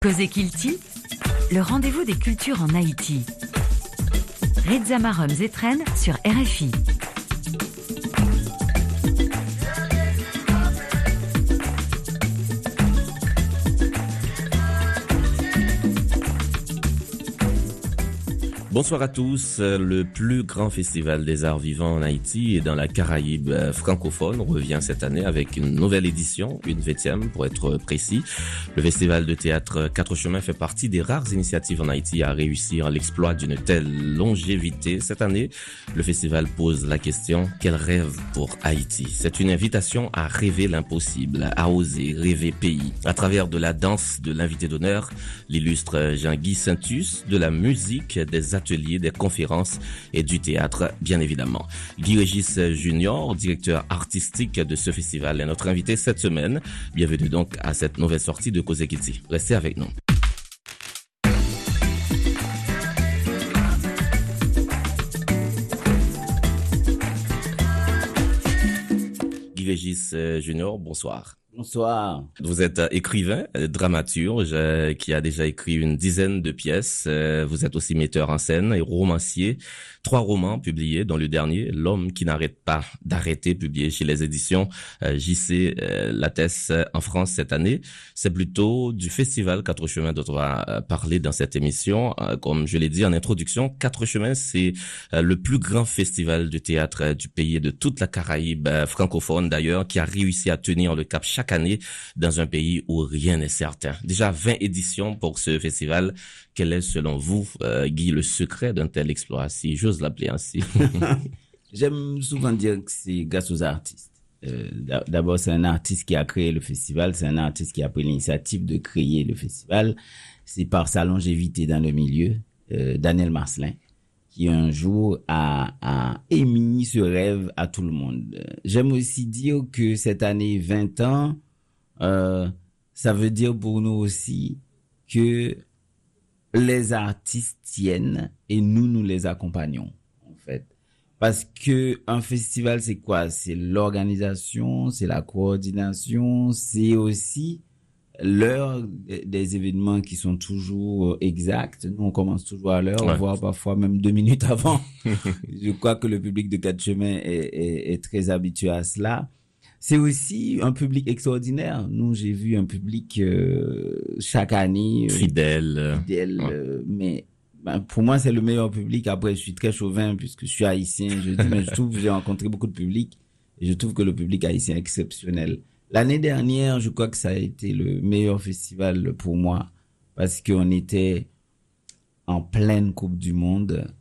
Cosé Kilti, le rendez-vous des cultures en Haïti. Reza Marom Zetren sur RFI. Bonsoir à tous. Le plus grand festival des arts vivants en Haïti et dans la Caraïbe francophone revient cette année avec une nouvelle édition, une vingtième pour être précis. Le festival de théâtre Quatre Chemins fait partie des rares initiatives en Haïti à réussir l'exploit d'une telle longévité. Cette année, le festival pose la question quel rêve pour Haïti? C'est une invitation à rêver l'impossible, à oser rêver pays. À travers de la danse de l'invité d'honneur, l'illustre Jean-Guy Saintus, de la musique, des des conférences et du théâtre, bien évidemment. Guy Régis Junior, directeur artistique de ce festival, est notre invité cette semaine. Bienvenue donc à cette nouvelle sortie de Kitty. Restez avec nous. Guy Régis Junior, bonsoir. Bonsoir. Vous êtes écrivain, dramaturge, qui a déjà écrit une dizaine de pièces. Vous êtes aussi metteur en scène et romancier. Trois romans publiés, dont le dernier, L'homme qui n'arrête pas d'arrêter, publié chez les éditions JC Lattès en France cette année. C'est plutôt du festival Quatre Chemins dont on va parler dans cette émission. Comme je l'ai dit en introduction, Quatre Chemins, c'est le plus grand festival de théâtre du pays et de toute la Caraïbe francophone d'ailleurs, qui a réussi à tenir le cap chaque année dans un pays où rien n'est certain. Déjà 20 éditions pour ce festival. Quel est selon vous, euh, Guy, le secret d'un tel exploit, si j'ose l'appeler ainsi? J'aime souvent dire que c'est grâce aux artistes. Euh, D'abord, c'est un artiste qui a créé le festival, c'est un artiste qui a pris l'initiative de créer le festival. C'est par sa longévité dans le milieu, euh, Daniel Marcelin, qui un jour a, émis ce rêve à tout le monde. J'aime aussi dire que cette année 20 ans, euh, ça veut dire pour nous aussi que les artistes tiennent et nous, nous les accompagnons, en fait. Parce que un festival, c'est quoi? C'est l'organisation, c'est la coordination, c'est aussi l'heure des événements qui sont toujours exacts. Nous, on commence toujours à l'heure, ouais. voire parfois même deux minutes avant. Je crois que le public de Quatre Chemins est, est, est très habitué à cela. C'est aussi un public extraordinaire. Nous, j'ai vu un public euh, chaque année euh, fidèle, fidèle, ouais. euh, mais ben, pour moi, c'est le meilleur public. Après, je suis très chauvin puisque je suis haïtien. Je dis, mais je trouve que j'ai rencontré beaucoup de public et je trouve que le public haïtien est exceptionnel. L'année dernière, je crois que ça a été le meilleur festival pour moi parce qu'on était en pleine Coupe du Monde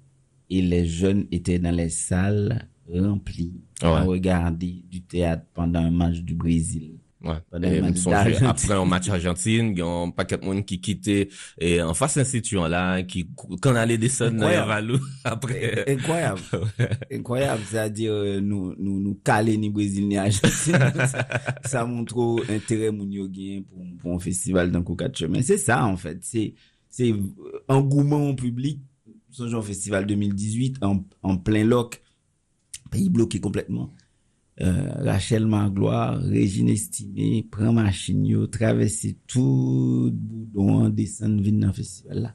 et les jeunes étaient dans les salles remplies ouais. à regarder du théâtre pendant un match du Brésil. Ouais. Et après un match Argentine, il y a un paquet de monde qui quittait et en face institution là, qui quand allait descendre dans Valou après. Incroyable. Incroyable. C'est-à-dire, nous, nous, nous caler ni Brésil ni Argentine. ça, montre intérêt mon pour, pour un festival d'un coup quatre chemins. C'est ça, en fait. C'est, c'est engouement au public. Ce genre festival 2018 en, en plein loc. Pays bloqué complètement. Euh, Rachel Magloire, Regine Estimé, pren machin yo, travesse tout boudon, desen vin nan festival mm. la.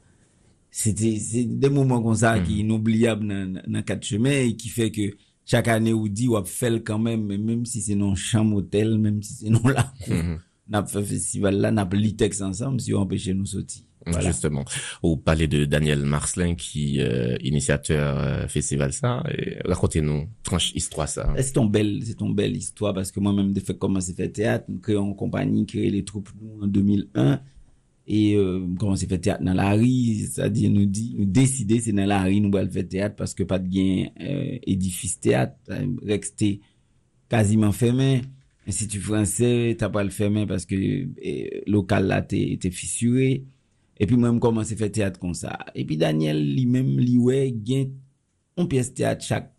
Se de mouman kon sa ki inoubliab nan, nan kat cheme, ki fe ke chak ane ou di wap fel kanmen, menm si se non chanm hotel, menm si se non lakou. Mm -hmm. N'a fait festival là, n'a li texte ensemble si on empêche nous sortir. Voilà. Justement, au palais de Daniel Marcelin qui euh, initiateur euh, festival ça. Racontez-nous tranche histoire ça. C'est ton belle, c'est ton belle histoire parce que moi-même de fait commencer à faire théâtre, nous créons une compagnie, créé les troupes nous en 2001 et euh, commencer à faire théâtre dans la rue, c'est-à-dire nous dit, nous décider c'est dans la rue nous allons faire théâtre parce que pas de gain euh, édifice théâtre, resté quasiment fermé. Institut Fransè, ta pal fèmè paske lokal la te fisurè. Epi mwen m komanse fè teat kon sa. Epi Daniel li mèm li wè gen on piyes teat chak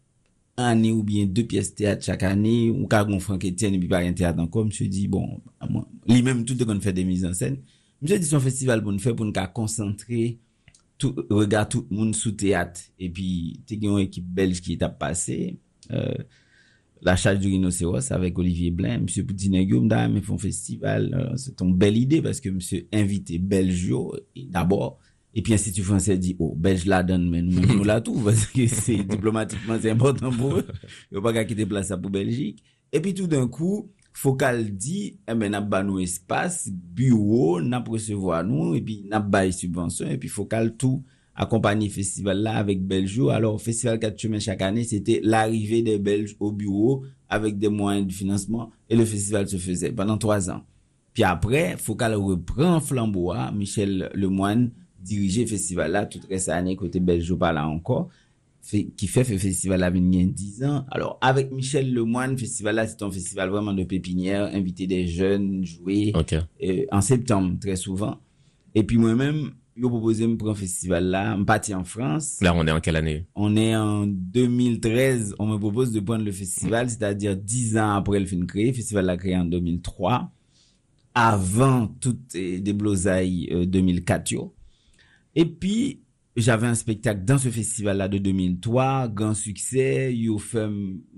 anè ou bien de piyes teat chak anè. Ou ka kon Frank Etienne epi par yon teat anko. Mse di bon, moi, li mèm tout de kon fè de miz ansen. Mse di son festival pou nou fè pou nou ka konsantre tout, regat tout moun sou teat. Epi te gen yon ekip belge ki tap pase. Euh, la charge du rhinocéros avec Olivier Blain. Monsieur Poutinegio, madame, ils font festival. C'est une belle idée parce que monsieur invité Belgio, d'abord, et puis Institut français dit, oh, Belge la donne, mais nous, nous la tout, parce que c'est diplomatiquement, c'est important pour eux. Ils pas qu'à quitter place pour Belgique. Et puis tout d'un coup, Focal dit, eh ben, n'a pas nous espace, bureau, n'a recevoir nous, et puis n'a pas subvention, et puis Focal tout accompagner festival là avec Belgio. Alors, Festival 4 chemins chaque année, c'était l'arrivée des Belges au bureau avec des moyens de financement, et le festival se faisait pendant trois ans. Puis après, Focal reprend flambois, Michel Lemoine, diriger festival là. Toute cette année côté Belgio pas là encore. Qui fait ce festival là il 10 ans. Alors avec Michel Lemoine festival là c'est un festival vraiment de pépinière inviter des jeunes jouer. Euh, en septembre très souvent. Et puis moi-même je proposé me prendre festival là me parti en France là on est en quelle année? On est en 2013 on me propose de prendre le festival c'est-à-dire 10 ans après le film créé festival là créé en 2003 avant toutes les déblosailles 2004 euh, et puis, j'avais un spectacle dans ce festival-là de 2003, grand succès. Yo fait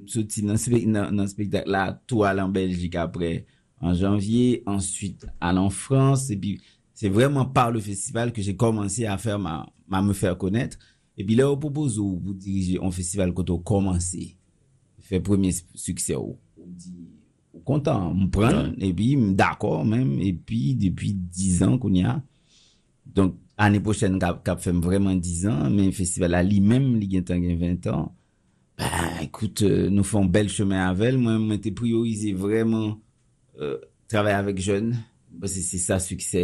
sorti dans ce spectacle-là, tout aller en Belgique après, en janvier, ensuite aller en France. Et puis, c'est vraiment par le festival que j'ai commencé à faire ma, à me faire connaître. Et puis là, on propose vous diriger un festival quand on commencé, fait premier succès, on dit, content, me prendre, et puis d'accord même, et puis depuis dix ans qu'on y a. Donc, année prochaine, cap fait vraiment 10 ans, mais le festival a lui-même, il a 20 ans. Ben, écoute, euh, nous faisons bel chemin avec elle. Moi, j'ai priorisé vraiment euh, travailler avec jeunes. Basi se sa suksè,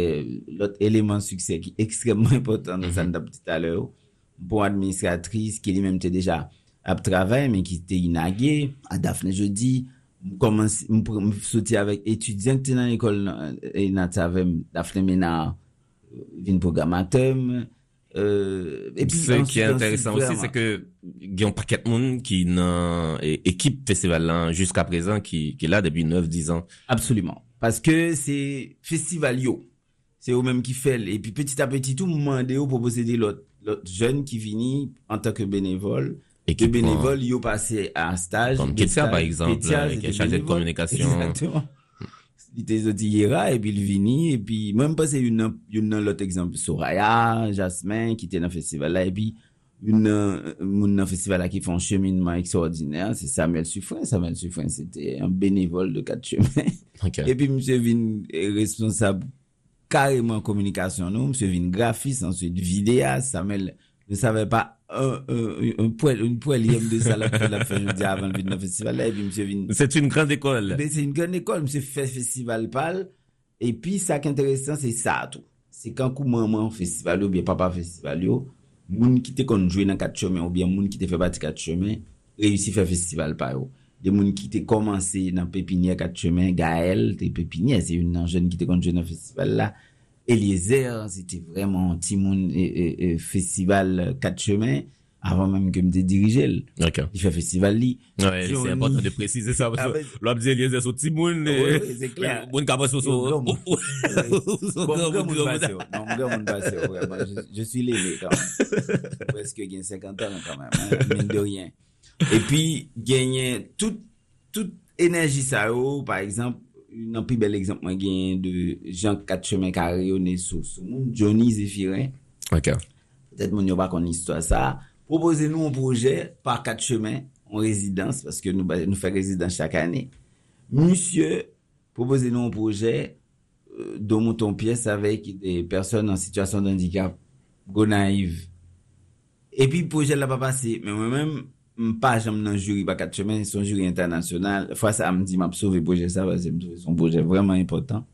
lot eleman suksè ki ekstremman important nan san dap tout alè ou. Bon administratris ki li menm te deja ap travè men ki te inage, a Dafne Jodi, m soti avèk etudyen te nan ekol nan travèm Dafne mena vin programatèm. Se ki e interesan osi se ke gen paket moun ki nan ekip festival lan jiska prezan ki la debi 9-10 an. Absolument. Paske se festival yo, se yo menm ki fel, epi petit a petit ou mwande yo propose de lot, lot jen ki vini an tak benevol, de benevol yo pase an staj, kom Ketia par exemple, ki a chaje de komunikasyon. Li te zoti yera, epi li vini, epi mwen pase yon nan lot eksemp, Soraya, Jasmin, ki te nan festival la, epi une mon festival qui font un cheminement extraordinaire c'est Samuel Suffren Samuel Suffren c'était un bénévole de quatre chemins et puis monsieur Vin est responsable carrément communication nous monsieur Vin graphiste ensuite vidéaste Samuel ne savait pas un, un, un poil, une poilième de ça la, la fin, je dis, avant le festival et puis monsieur vient. C'est une grande école. Mais c'est une grande école, monsieur fait festival pal. Et puis, ça qui est intéressant, c'est ça, tout. C'est quand maman festival ou bien papa festival moun ki te konjwe nan kat chome ou bien moun ki te fe pati kat chome, reyusi fe festival pa yo. De moun ki te komanse nan pepinye kat chome, Gael, te pepinye, se yon nan jen ki te konjwe nan festival la, Eliezer, se te vreman ti moun e, e, e, festival kat chome, avant même que me dirige okay. il fait festival li. Ouais, c'est important de préciser ça parce que l'objet lié c'est sur Oui, c'est clair. Euh, bon capable sur bon bon je suis lévé quand même. Presque gagne 50 ans quand même Hein, mine de rien. Et puis gagner toute toute énergie ça par exemple un plus bel exemple, moi gen de jan kat chemen kare yo ne sou sou moun Johnny Zephirin okay. peut-être moun yo bakon istwa sa Proposez nou an proje par kat chemen, an rezidans, paske nou, nou fè rezidans chak anè. Monsie, proposez nou an proje, euh, don mouton piyes avèk de person an situasyon d'handikap, go naiv. E pi proje la pa pase, men mwen mèm, mpa jom nan juri pa kat chemen, son juri internasyonal, fwa sa am di m ap sove proje sa, vase m sove son proje vreman important.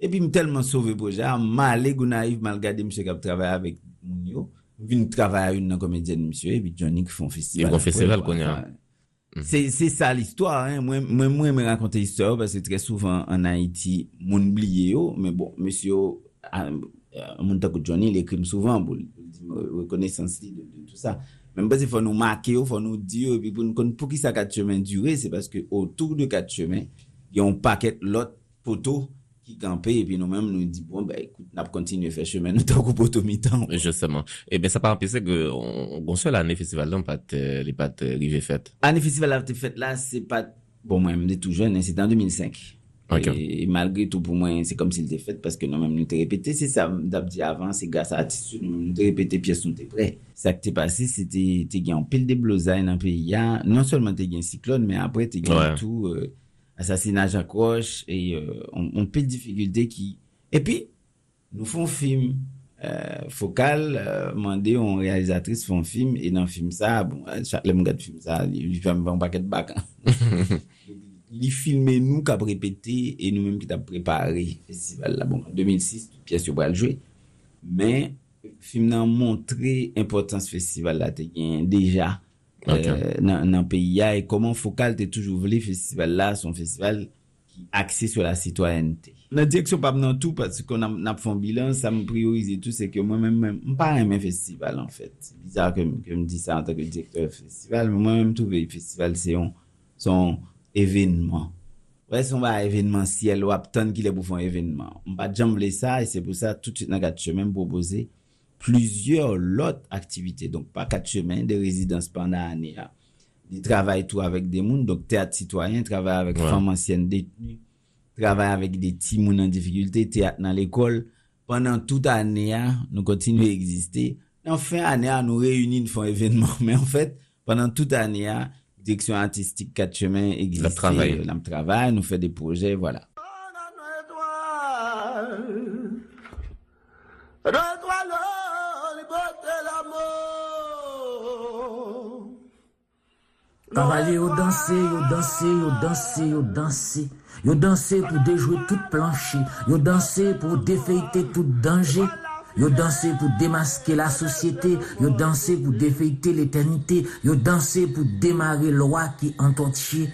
E pi m telman sove proje, am ma ale go naiv mal gade m chek ap travè avèk moun yo, vin travay a yon nan komedyen msye, epi Johnny ki fon festival. Yon kon festival kon yon. Se sa l'histoire, mwen mwen mwen rakonte histoire, parce tre souvan an Haiti, moun bliye yo, oh. men bon, msye yo, ah, euh, moun tako Johnny, le krim souvan, pou rekonesans li de tout sa. Men mwen se fò nou make yo, oh, fò nou di yo, epi pou ki sa kat chemen dure, se paske otou de kat chemen, yon paket lot poto, qui campait et puis nous-mêmes nous dit bon ben écoute n'a continuer faire chemin nous tant pour tout mi-temps justement. Et ben ça pas empêcher que on, on seul année festival là pas les pas arrivé faites année festival été faite là c'est pas bon moi même tout jeune hein, c'était en 2005 et, malgré tout pour moi c'est comme s'il était fait parce que nous-mêmes nous t'ai répété c'est ça d'ab dit avant c'est grâce à l'attitude nous nous répété pièce nous t'es prêt? Ça qui t'est passé c'était t'es gagné en pile de blousailles dans le pays. Non seulement t'es gagné cyclone mais après t'es gagné tout euh, asasinaj akroche, et euh, on, on pe de dificulte ki. Et pi, nou fon film euh, fokal, euh, mande yon realizatris fon film, et nan film sa, bon, chak lem gade film sa, li fèm vèm paket bak. Li filme nou kap repete, et nou mèm ki tap prepare festival la, bon, 2006, pias yo bral jwe, men, film nan montre importans festival la te gen deja, okay. euh, nan, nan peyi ya e koman fokal te toujou vle festival la son festival akse sou la sitwanyente. Nan direksyon pap nan tou pati kon ap fon bilan sa m priorize tout se ke mwen men m pa remen festival an fèt. Bizar ke m di sa an tak direktor festival mwen men m touve festival se yon son evenman. Wè son ba evenman siel wap ton ki le pou fon evenman. M pa jam vle sa e se pou sa tout nan kat chemen m propoze plusieurs autres activités. Donc, pas quatre chemins de résidence pendant l'année. Il travaille tout avec des mondes. Donc, théâtre citoyen, travaille avec femmes anciennes détenues, travaille avec des petits en difficulté, théâtre dans l'école. Pendant toute l'année, nous continuons à exister. En fin d'année, nous réunissons, nous faisons événement. Mais en fait, pendant toute l'année, direction artistique, quatre chemins existe. Le travail. Le travail, nous faisons des projets, voilà. Cavalier, yo danser, yo danser, yo danser, yo danser. Yo danser pour déjouer toute plancher. Yo danser pour défeiter tout danger. Yo danser pour démasquer la société. Yo danser pour défeiter l'éternité. Yo danser pour démarrer loi qui entend chier.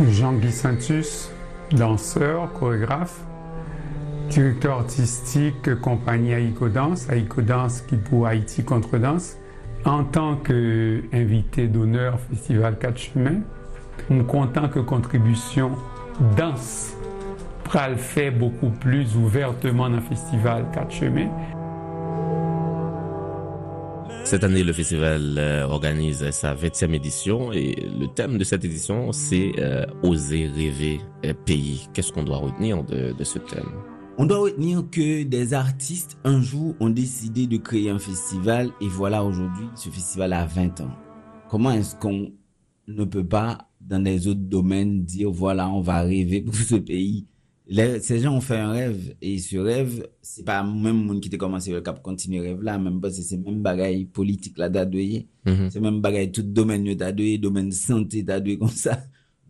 Jean-Guy Santus, danseur, chorégraphe, directeur artistique compagnie Aïko Danse, Aïko Danse qui pour Haïti contre danse. En tant qu'invité d'honneur Festival 4 Chemins, je suis content que contribution danse le fait beaucoup plus ouvertement dans le Festival 4 Chemins. Cette année, le festival euh, organise sa 20e édition et le thème de cette édition, c'est euh, Oser rêver euh, pays. Qu'est-ce qu'on doit retenir de ce thème? On doit retenir que des artistes, un jour, ont décidé de créer un festival et voilà aujourd'hui, ce festival a 20 ans. Comment est-ce qu'on ne peut pas, dans des autres domaines, dire voilà, on va rêver pour ce pays? Ces gens ont fait un rêve et ce rêve c'est pas même monde qui t'a commencé le cap continuer rêve là même pas c'est même bagaille politique là d'adouer mm c'est même bagaille tout domaine d'adouer domaine santé d'adouer comme ça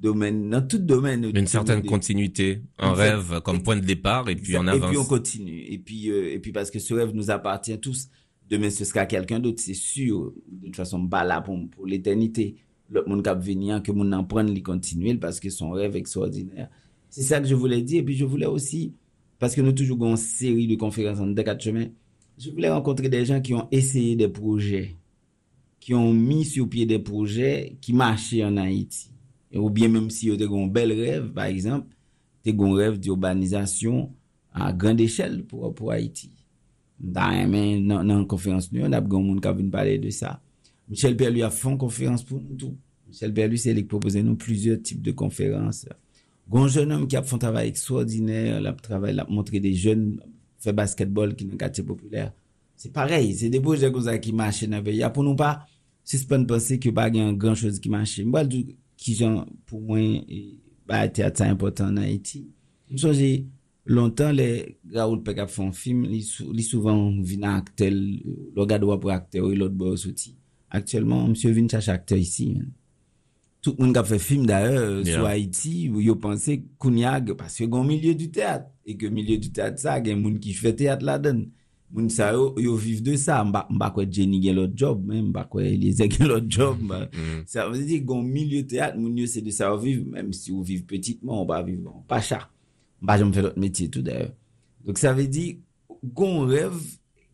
domaine, dans tout domaine. Une certaine continuité, un rêve comme point de départ et puis on avance. Et puis on continue. Et puis, euh, et puis parce que ce rêve nous appartient tous. Demain, ce sera quelqu'un d'autre, c'est sûr. De toute façon, pas là pour, pour l'éternité. Le monde qui venir, que mon en prendre, les continuer parce que son rêve extraordinaire. C'est ça que je voulais dire. Et puis je voulais aussi, parce que nous toujours une série de conférences en quatre chemins, je voulais rencontrer des gens qui ont essayé des projets, qui ont mis sur pied des projets qui marchaient en Haïti ou bien menm si yo te gon bel rev, par exemple, te gon rev di urbanizasyon a grand eshel pou, pou Haiti. Da men nan, nan konferans nou, an ap gon moun ka vin pale de sa. Michel Perlu a fon konferans pou nou tou. Michel Perlu se li propose nou plusieurs types de konferans. Gon jenom ki ap fon travay ekstraordinèr, la ap travay, la ap montre de jen fè basketbol ki nan katye populèr. Se parey, se deboj de goza ki mache nan veya pou nou pa suspende pense ki ba gen gran chos ki mache. Mwa l douk ki jan pou mwen e, ba teat sa impotant nan Haiti. Msoje, lontan le Raoul Peck ap fon film, li, sou, li souvan vina aktel, lo gado wap wak aktel, ou lot bo soti. Aktuellement, msye vin chache aktel isi men. Tout moun kap fe film da e, yeah. sou Haiti, ou yo panse koun yag, paske gon milye du teat, e ke milye du teat sa, gen moun ki fe teat la den. moun sa yo, yo viv de sa, mba, mba kwe Jenny gen lot job, men, mba kwe Eliezer gen lot job, mba, mm. mm. sa mwen se di, gon milye teat, moun yo se de sa yo viv, menm si yo viv petitman, mba viv, mba pacha, mba jom fè lot metye tout d'ayor. Dok sa ve di, gon rev,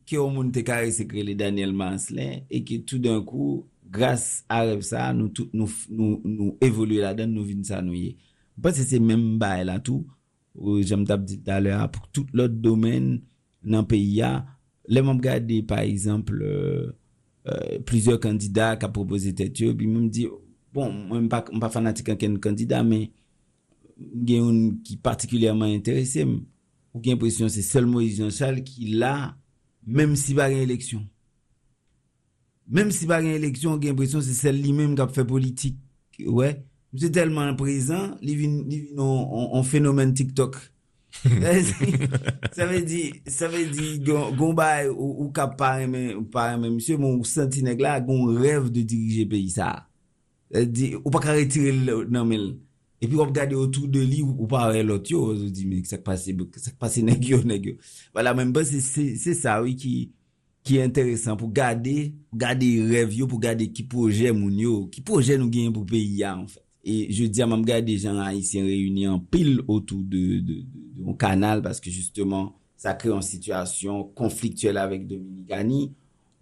ki yo moun te kare se krele Daniel Manslin, e ki tout d'un kou, grâce à ça nous tout nous nous nous évoluer là-dedans nous vinn ça nous y parce que c'est même bail là tout. Euh, j'aime t'as dit tout à l'heure pour tout l'autre domaine nan peyi ya, le mwen gade par exemple euh, euh, plusieurs kandida ka proposi tet yo, bi mwen di, bon, mwen pa, pa fanatik anken kandida, men gen yon ki partikulyèman interese m, ou gen presyon se sel Moïse Jean Charles ki la, menm si ba gen eleksyon. Menm si ba gen eleksyon, gen presyon se sel li menm kap fe politik, wè, ouais. mse telman prezant, li vin nou an fenomen TikTok, Sa ve di, sa ve di, goun bay ou kap paremen, paremen, msye, moun senti neg la, goun rev de dirije peyi sa. Di, ou pa ka retire nan men. E pi wap gade otou de li ou pa re lot yo, ou di, men, sak pase, sak pase neg yo, neg yo. Wala, men, ba, se sa, oui, ki, ki enteresan pou gade, pou gade rev yo, pou gade ki proje moun yo, ki proje nou genye pou peyi ya, an fè. E je di a mam gade jan la isen reyuni an pil otou de, de, de, de kanal paske justeman sa kre an situasyon konfliktuel avèk Dominikani.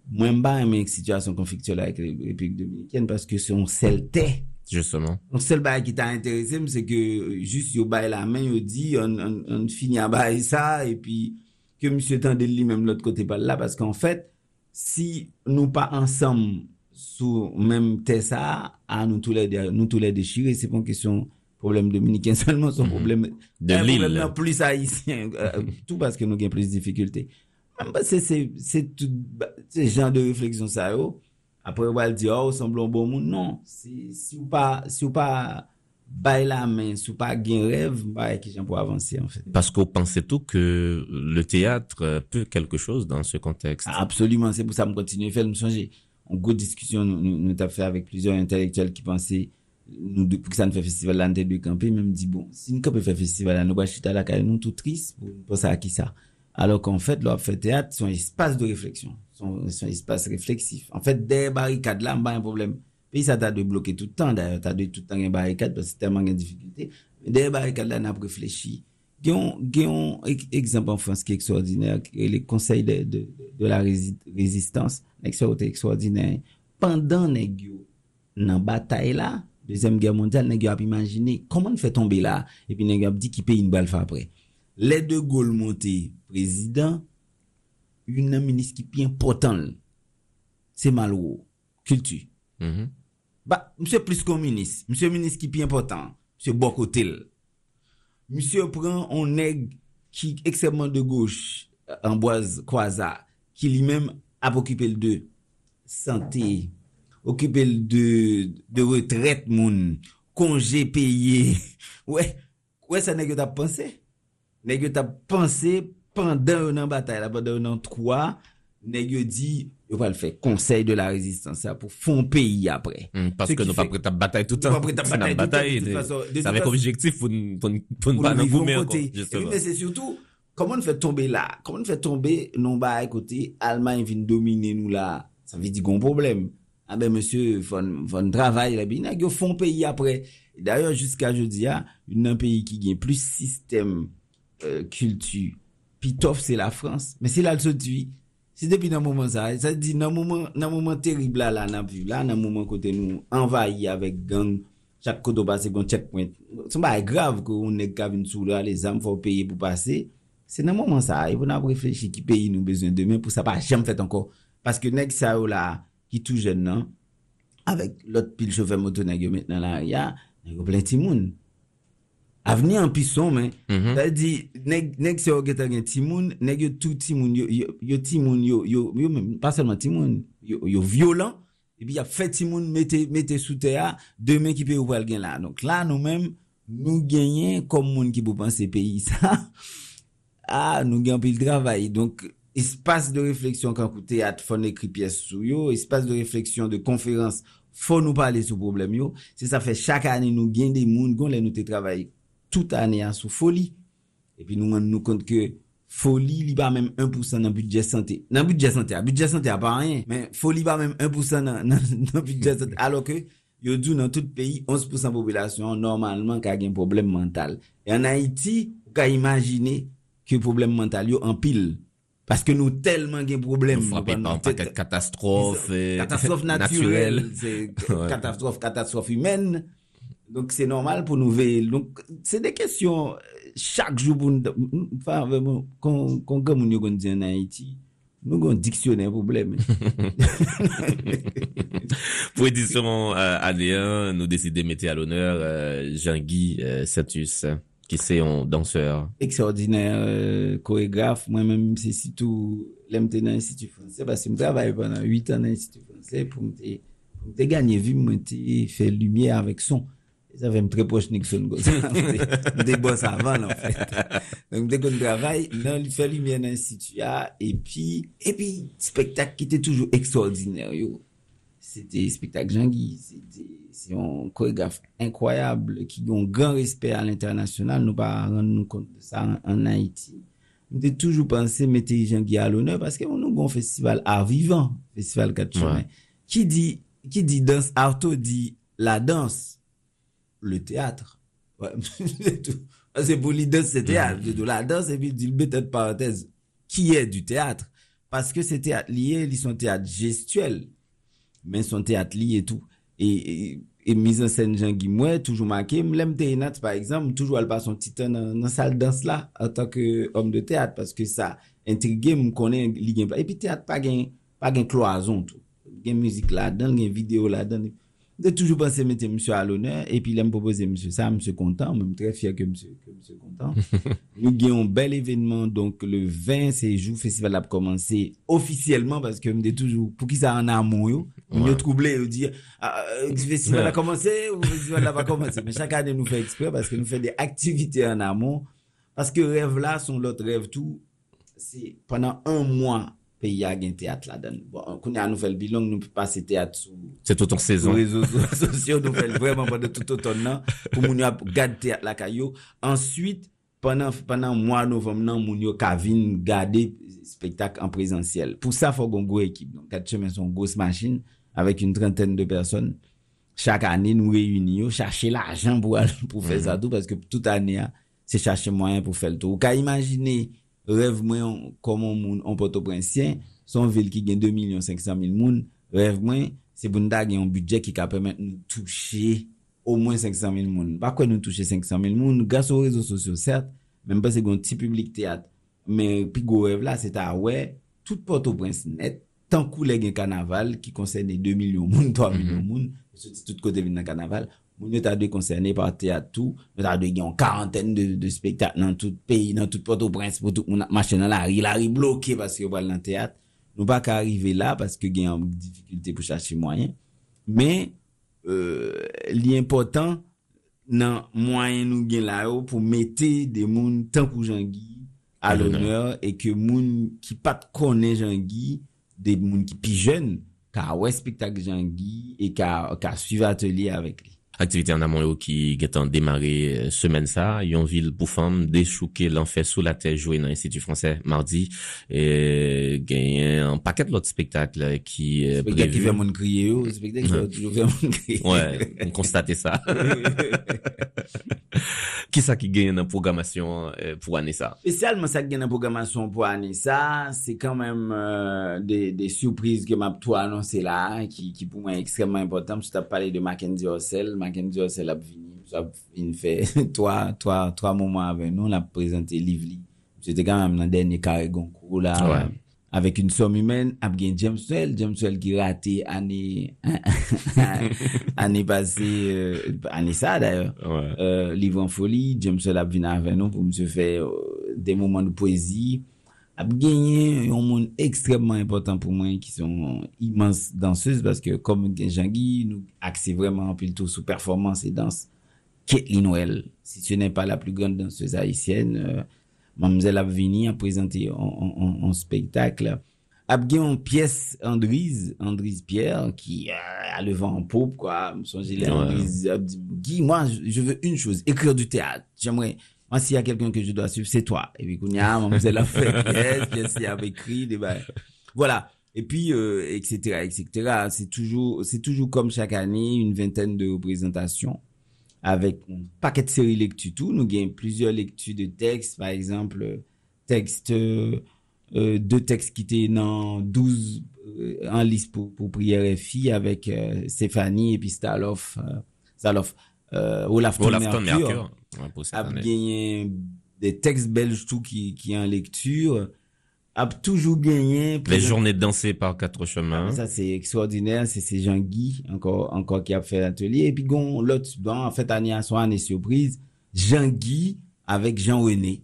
Mwen ba an men situasyon konfliktuel avèk Republik Dominikani paske se on sel te. Justement. On sel ba ki ta interese mse ke jist yo bay la men yo di an fini a bay sa e pi ke msye tan de li menm lot kote pal la paske an fèt si nou pa ansam sous même Tessa, à nous tous les, nous tous les déchirer, c'est pas une question problème dominicain seulement, son -hmm. problème de l'île. plus haïtien, euh, tout parce que nous avons plus de difficultés. C'est, c'est, c'est tout, ce genre de réflexion ça. Après, on va dire, oh, semble un bon monde. Non. Si, si ou pas, si ou pas, bail la main, si ou pas gain rêve, bah, qui j'en pour avancer, en fait. Parce qu'on pensait tout que le théâtre peut quelque chose dans ce contexte. Absolument. C'est pour ça que je continue à faire, me changer. En gros discussion, nous, nous, nous avons fait avec plusieurs intellectuels qui pensaient, nous, pour que ça ne fait festival là, nous de camper, même dit, bon, si nous peut faire festival là, nous va chuter à la caille, nous tout triste pour penser à qui ça. Alors qu'en fait, leur fait théâtre, c'est un espace de réflexion. Son, son espace réflexif. En fait, des barricades là, pas un problème. Puis ça t'a de bloquer tout le temps, d'ailleurs, t'as de tout le temps une barricade parce que c'est tellement de difficulté. Des barricades là, on a réfléchi. Gyon ekzamp an Frans ki eksoordinèr, le konsey de, de, de la rezistans, eksoyote eksoordinèr, pandan neg yo nan batay la, Dezem Gère Mondial, neg yo ap imagine, koman fè tombe la? Epi neg yo ap di ki pe yon bal fa apre. Le de Gaulle monte prezident, yon nan menis ki pi important l. Se malwo, kultu. Mm -hmm. Ba, mse plus kon menis, mse menis ki pi important, mse bokotel. Monsye pran on neg ki eksemman de gauche, Amboise Kwaza, ki li men ap okipel de sante, okipel de, de retret moun, konje peye. Ouè, ouè sa neg yo tap panse? Neg yo tap panse pandan ou nan batay, la pandan ou nan troa, neg yo di, yo pral fè konsey de la rezistans sa pou fon peyi apre. Mm, Paske nou pa prè ta batay toutan. Nou pa prè ta batay toutan. Sa vek objektif pou nou pa nan goume ankon. Men se surtout, koman nou fè tombe la? Koman nou fè tombe non ba ekote Alman vin domine nou la? Sa vi di gon problem. A be monsye fon travay la bi, neg yo fon peyi apre. D'ayor, jiska jodi ya, nan peyi ki gen plus sistem kultu, pi tof se la Frans, men se la l'sotui. Se depi nan mouman sa, sa di nan mouman, nan mouman teribla la nan pi, la nan mouman kote nou envayi avèk gang, chak koto pase kon checkpoint. Son ba e grav kon ou nek kavin sou la, le zam fò peye pou pase. Se nan mouman sa, e pou nan ap reflechi ki peyi nou bezwen demen pou sa pa jam fèt anko. Paske nek sa yo la, ki tou jen nan, avèk lot pil choufe moto nan yo met nan la, ya, nan yo plen ti moun. Avenir en pisson mais Mhm. ça dit nèg nèg c'est ok gen timoun nèg yo tout timoun yo yo, timoun yo yo yo même pas seulement timoun yo, yo violent et puis y a fait timoun mettez mettez sous terre demain qui peut ouvrir le gain là. Donc là nous même nous gagnons comme monde qui peut penser pays ça. Ah nous gagnons pile travail. Donc espace de réflexion quand vous théâtre faut écrire pièce sous yo. Espace de réflexion de conférence faut nous parler sur problème yo. C'est ça fait chaque année nous gagnons des monde gon les nous te travailler toute année à sous folie. Et puis nous rendons nous compte que folie li pas même 1% dans budget santé. Dans budget santé à budget santé a pas rien. Mais folie pas même 1% dans dans, dans budget santé. Alors que yo dit dans tout pays 11% population normalement qui a un problème mental. Et en Haïti vous ka imaginer que problème mental yo en pile. Parce que nous tellement de problèmes. Nous frappés nous, par un nous, paquet de catastrophes. Donc c'est normal pour nous veiller. Donc c'est des questions euh, chaque jour pour nous. Enfin, vraiment, quand quand nous dit en Haïti, nous avons un dictionnaire problème. Pour édition euh, année 1, nous décidons de mettre à l'honneur euh, Jean-Guy euh, Satus, qui c'est un danseur. Extraordinaire euh, chorégraphe. Moi-même, c'est surtout l'aime dans l'Institut français parce que je travaille pendant 8 ans dans l'Institut français pour me me gagner vie, te faire lumière avec son. Ça fait me très proche Nixon. Des bons savants, en fait. Donc, dès qu'on travaille, là, il fait lumière dans l'institut, ah, et puis, et puis, spectacle qui était toujours extraordinaire, yo. C'était spectacle Jean-Guy. C'est un chorégraphe incroyable qui a un grand respect à l'international. Nous pas rendre compte de ça en, en Haïti. Nous avons toujours pensé mettre Jean-Guy à l'honneur parce qu'on a un festival à vivant, festival 4 ouais. Qui dit, qui dit danse, Arto dit la danse. le théâtre. Ouais, c'est tout. C'est pour l'idée, c'est théâtre. Mm-hmm. C'est tout la danse, et puis il met une parenthèse qui est du théâtre. Parce que c'est théâtre lié, ils sont théâtre gestuel. Men son teat li etou. E mizan sen jan gimwe, toujou make. Mlem te enat, par exemple, toujou alba son titan nan, nan sal dans la an tanke om de teat. Paske sa intrige m konen li gen pla. E pi teat pa gen, gen kloazon tou. Gen müzik la dan, gen video la dan. J'ai toujours pensé mettre monsieur à l'honneur, et puis il me proposer monsieur ça, monsieur content, même très fier que monsieur, que monsieur content. Nous gagnons un bel événement, donc le 20, c'est jour festival a commencé officiellement parce que me dit toujours, pour qui ça en amont, yo, on est troublé, on dit, ah, euh, le festival a commencé ou le festival n'a pas commencé? Mais chaque année, nous fait exprès parce que nous fait des activités en amont. Parce que rêve là, son l'autre rêve tout, c'est pendant un mois, peyi a gen teat la dan. Bon, koun ya nouvel bilong, nou pi pase teat sou... Se touton sezon. Sou rezo sosyo nouvel, vreman bon, pande touton nan, pou moun yo ap gade teat la kayo. Ansyit, panan, panan mwa novem nan, moun yo kavin gade spektak an prezansyel. Pou sa, fò gon go ekip. Kat chemen son gos machin, avèk yon trenten de person, chak anè nou reyuni yo, chache la ajan pou, pou fè sa tou, paske tout anè a, se chache mwayen pou fè l'tou. Ou ka imagine... rev mwen komon moun an Port-au-Prince son vil ki gen 2.500.000 moun. Rev mwen se pou nou da gen yon budget ki ka pemet nou touche au mwen 500.000 moun. Pa kwen nou touche 500.000 moun? Nou gas ou rezo sosyo cert menm pa se kon ti publik teat. Men pi go rev la se ta we tout Port-au-Prince net tankou le gen kanaval ki konsen de 2 milyon moun, 3 milyon mm -hmm. moun sou ti tout kote vin nan kanaval moun yo ta dwe konserne par te atou, yo ta dwe gen yon karantene de, de spektak nan tout peyi, nan tout Port-au-Prince, pou tout moun ap mache nan la ri, la ri bloke paske yo pal nan te at, nou pa ka arrive la paske gen yon difficulte pou chache mwayen, men euh, li important nan mwayen nou gen la yo pou mette de moun tankou Jean-Guy a l'honneur, e ke moun ki pat konen Jean-Guy, de moun ki pi jen, ka wè spektak Jean-Guy, e ka, ka suive atelier avèk li. Aktivite an amon yo ki getan demare euh, semen sa, yon vil pou fam dechouke l'anfe sou la te jowe nan Institut Fransè mardi, e, genyen an paket lot spektakl ki prevu. Spektakl ki ve moun kriye yo, spektakl ki toujou ve moun kriye. Ouais, on konstate sa. ki sa ki genyen an programasyon pou ane sa? Spesyalman sa ki genyen an programasyon pou ane sa, se kanmen euh, de souprise ke map to anonse la, ki pou mwen ekstremman impotant, sou ta pale de Mackenzie Hossel, Mackenzie Mackenzie Orsel. Mackenzie Orsel a venu, a venu fait trois, trois, trois moments avec nous, on a présenté Lively. C'était quand même dans le dernier carré Goncourt là. Ouais. Avec une somme humaine, a bien James Well, James Well raté année, année passée, euh, année ça d'ailleurs Ouais. euh, livre en folie, James Well a venu avec nous pour me faire euh, des moments de poésie. A gagné un monde extrêmement important pour moi qui sont immenses danseuses parce que comme Jean-Guy nous axé vraiment plutôt sur performance et danse. Kathleen Noël, si ce n'est pas la plus grande danseuse haïtienne, euh, Mademoiselle Avini a présenté un, spectacle. A gagné une pièce Andrise, Andrise Pierre, qui euh, a le vent en paupe, quoi. Me songe, Ouais. Andrise a dit, Guy, moi, je, je veux une chose, écrire du théâtre. J'aimerais, moi, s'il y a quelqu'un que je dois suivre, c'est toi. Et puis, Kounia, mademoiselle a fait pièce, pièce, il avait écrit. Voilà. Et puis, euh, etc., etc. C'est toujours, c'est toujours comme chaque année, une vingtaine de représentations avec un paquet de séries lectures tout. Nous gagnons plusieurs lectures de textes, par exemple, texte euh, euh, deux textes qui étaient dans 12 euh, en liste pour, pour prière et fille avec euh, Stéphanie et puis Staloff, Staloff, euh, Olaf Mercure, Mercure. Ouais, pour cette a année. gagné des textes belges tout qui, qui en lecture, a toujours gagné. Les journées dansées par quatre chemins. Ça, c'est extraordinaire. C'est, Jean-Guy, encore, encore qui a fait l'atelier. Et puis, gon, l'autre, en fait, année à son année surprise, Jean-Guy avec Jean-René.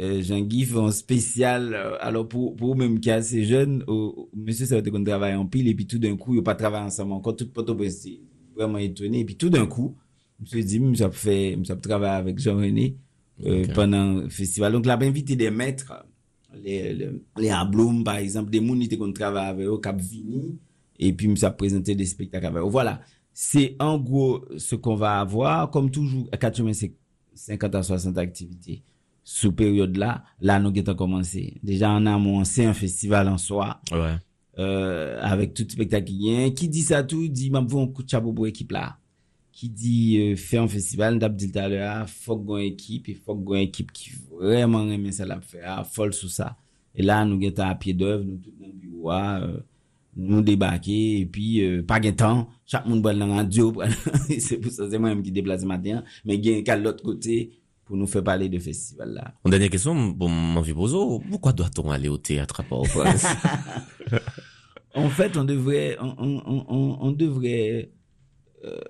Euh, Jean-Guy fait un spécial, euh, alors pour, pour même qui est assez jeune, monsieur, ça veut dire qu'on travaille en pile, et puis tout d'un coup, ils n'ont pas travaillé ensemble encore, tout le monde c'est vraiment étonné. Et puis tout d'un coup, monsieur dit, monsieur a fait, monsieur a travaillé avec Jean-René, euh, pendant le festival. Donc, là, invité des maîtres, les, les, les Abloum, par exemple, des moun qui qu'on travaille avec eux, Cap Vini, et puis monsieur a présenté des spectacles avec eux. Voilà. C'est en gros ce qu'on va avoir, comme toujours, à 80, 50 à 60 activités. Sous période là, là, nous avons commencé. Déjà, en amont, c'est un festival en soi, Ouais. euh, avec tout spectacle qui vient. Qui dit ça tout, dit, m'a un coup de chapeau pour l'équipe là. Qui dit, euh, faire un festival, d'ab dit tout à l'heure, faut qu'on ait une équipe, et faut qu'on ait une équipe qui vraiment aime la faire, folle sous ça. Et là, nous sommes à pied d'œuvre, nous tous dans le bureau, euh, nous débarquer, et puis, euh, pas de temps, chaque monde va dans la radio, c'est pour ça, c'est moi-même qui déplace matin, mais il y a qu'à l'autre côté, pour nous faire parler de festival là. Une dernière question, bon, vieux Bozo, pourquoi doit-on aller au théâtre à Port-au-Prince? En fait, on devrait, on, on, on, on devrait euh,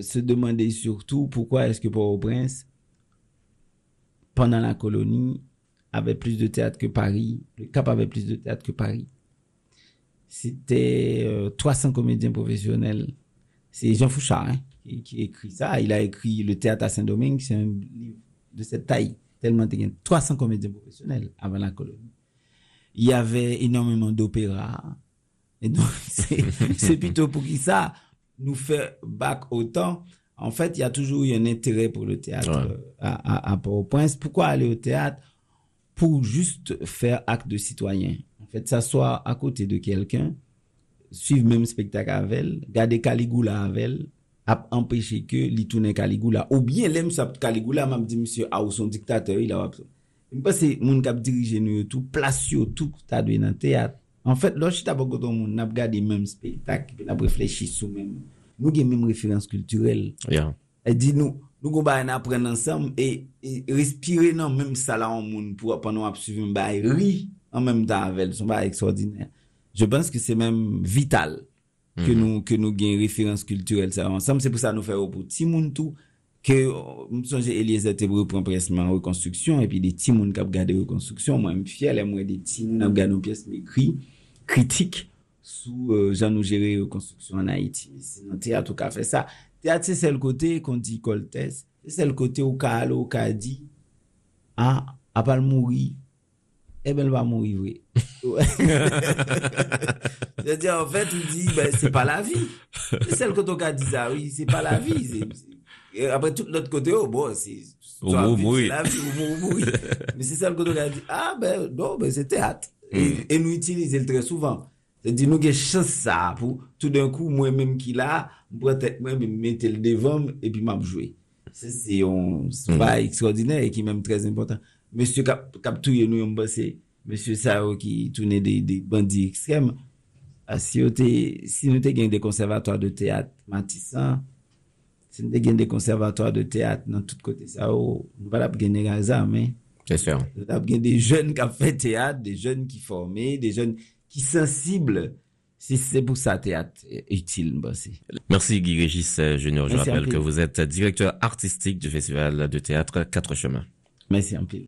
se demander surtout pourquoi est-ce que Port-au-Prince, pendant la colonie, avait plus de théâtre que Paris. Le Cap avait plus de théâtre que Paris. C'était euh, 300 comédiens professionnels. C'est Jean Fouchard hein, qui, écrit ça. Il a écrit Le théâtre à Saint-Domingue. C'est un livre de cette taille. Tellement il y a 300 comédiens professionnels avant la colonie. Il y avait énormément d'opéras. Et c'est plutôt pour qui ça? Nous fait back autant. En fait, il y a toujours eu un intérêt pour le théâtre Ouais. euh, à, à, à Port-au-Prince. Pourquoi aller au théâtre? Pour juste faire acte de citoyen. En fait, s'asseoir à côté de quelqu'un, suivre même spectacle avec elle, garder Caligula avec elle, a empêché que li tourne Caligula. Ou bien, l'aime ça Caligula, m'a dit, monsieur, ah, ou son dictateur, il a je pense que moun kap dirige nou yo tout, place tout, ta dwe nan théâtre. En fèt, lò chita bò koton moun, nap gade mèm spektak, nap reflechi sou mèm. Nou gen mèm referans kulturel. Yeah. E di nou, nou go bayan apren ansam, e, e respire nan mèm salon moun pou apan nou ap suivi mbay ri an mèm tan avèl, son ba ekstraordinèr. Je pense ke se mèm vital ke, mm -hmm. nou, ke nou gen referans kulturel salon ansam. Se pou sa nou fè ou pou ti moun tou, Ke msonje Eliezer te brou pran presman rekonstruksyon, epi de ti moun kap gade rekonstruksyon, mwen m fiel, e mwen de ti moun ap gade ou piyes mwen kri, kritik, sou euh, jan nou jere rekonstruksyon an Haiti. Se nan teat ou ka fe sa. Teat se sel kote kon di koltes, se sel kote ou ka alo, ou ka di, a, ah, apal mouri, e eh bel va mouri vwe. Je di, en fèt, fait, ou di, se pa la vi. Se sel kote ou ka di za, oui, se pa la vi, se... apre tout not kote yo, oh, bon, si... Ou mou moui. Ou mou moui. Men se sel kote yo la di, ah, ben, non, ben, se teat. E nou itilize l tre souvan. Se di nou gen chans sa pou, tout d'un kou, mwen menm ki la, mwen pretek mwen mwen mette l devan, epi mwen apjouye. Se se yon, se pa ekstraordinè, e ki menm trez important. Monsye kap touye nou yon basè, monsye sa yo ki toune de bandi ekstrem, si nou te gen de konservatoir de teat matisan, si nous avons des conservatoires de théâtre dans tout côté ça, oh, nous ne pas gagner mais C'est sûr. nous avons des jeunes qui ont fait théâtre, des jeunes qui formés, des jeunes qui sensibles. C'est c'est pour ça théâtre est utile. Merci Guy Régis euh, Junior. Je Merci, rappelle que vous êtes directeur artistique du festival de théâtre Quatre Chemins. Merci un peu.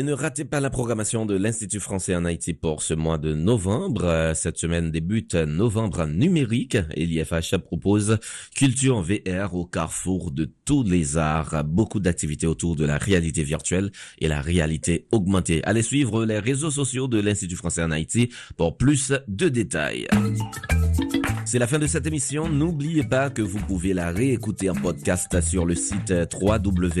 Et ne ratez pas la programmation de l'Institut français en Haïti pour ce mois de novembre. Euh, Cette semaine débute novembre numérique et l'IFH propose Culture VR au carrefour de tous les arts. Beaucoup d'activités autour de la réalité virtuelle et la réalité augmentée. Allez suivre les réseaux sociaux de l'Institut français en Haïti pour plus de détails. C'est la fin de cette émission. N'oubliez pas que vous pouvez la réécouter en podcast sur le site www.rfi.fr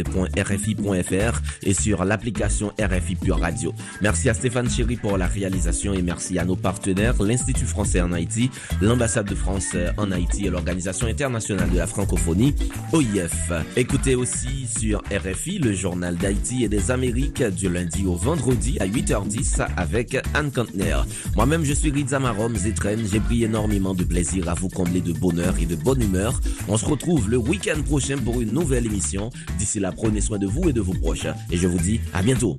et sur l'application RFI Pure Radio. Merci à Stéphane Chéry pour la réalisation et merci à nos partenaires, l'Institut français en Haïti, l'ambassade de France en Haïti et l'Organisation internationale de la francophonie, OIF. Écoutez aussi sur RFI le journal d'Haïti et des Amériques du lundi au vendredi à 8h10 avec Anne Kantner. Moi-même, je suis Rizamarom Zetren. J'ai pris énormément de plaisir à vous combler de bonheur et de bonne humeur. On se retrouve le week-end prochain pour une nouvelle émission. D'ici là, prenez soin de vous et de vos proches. Et je vous dis à bientôt.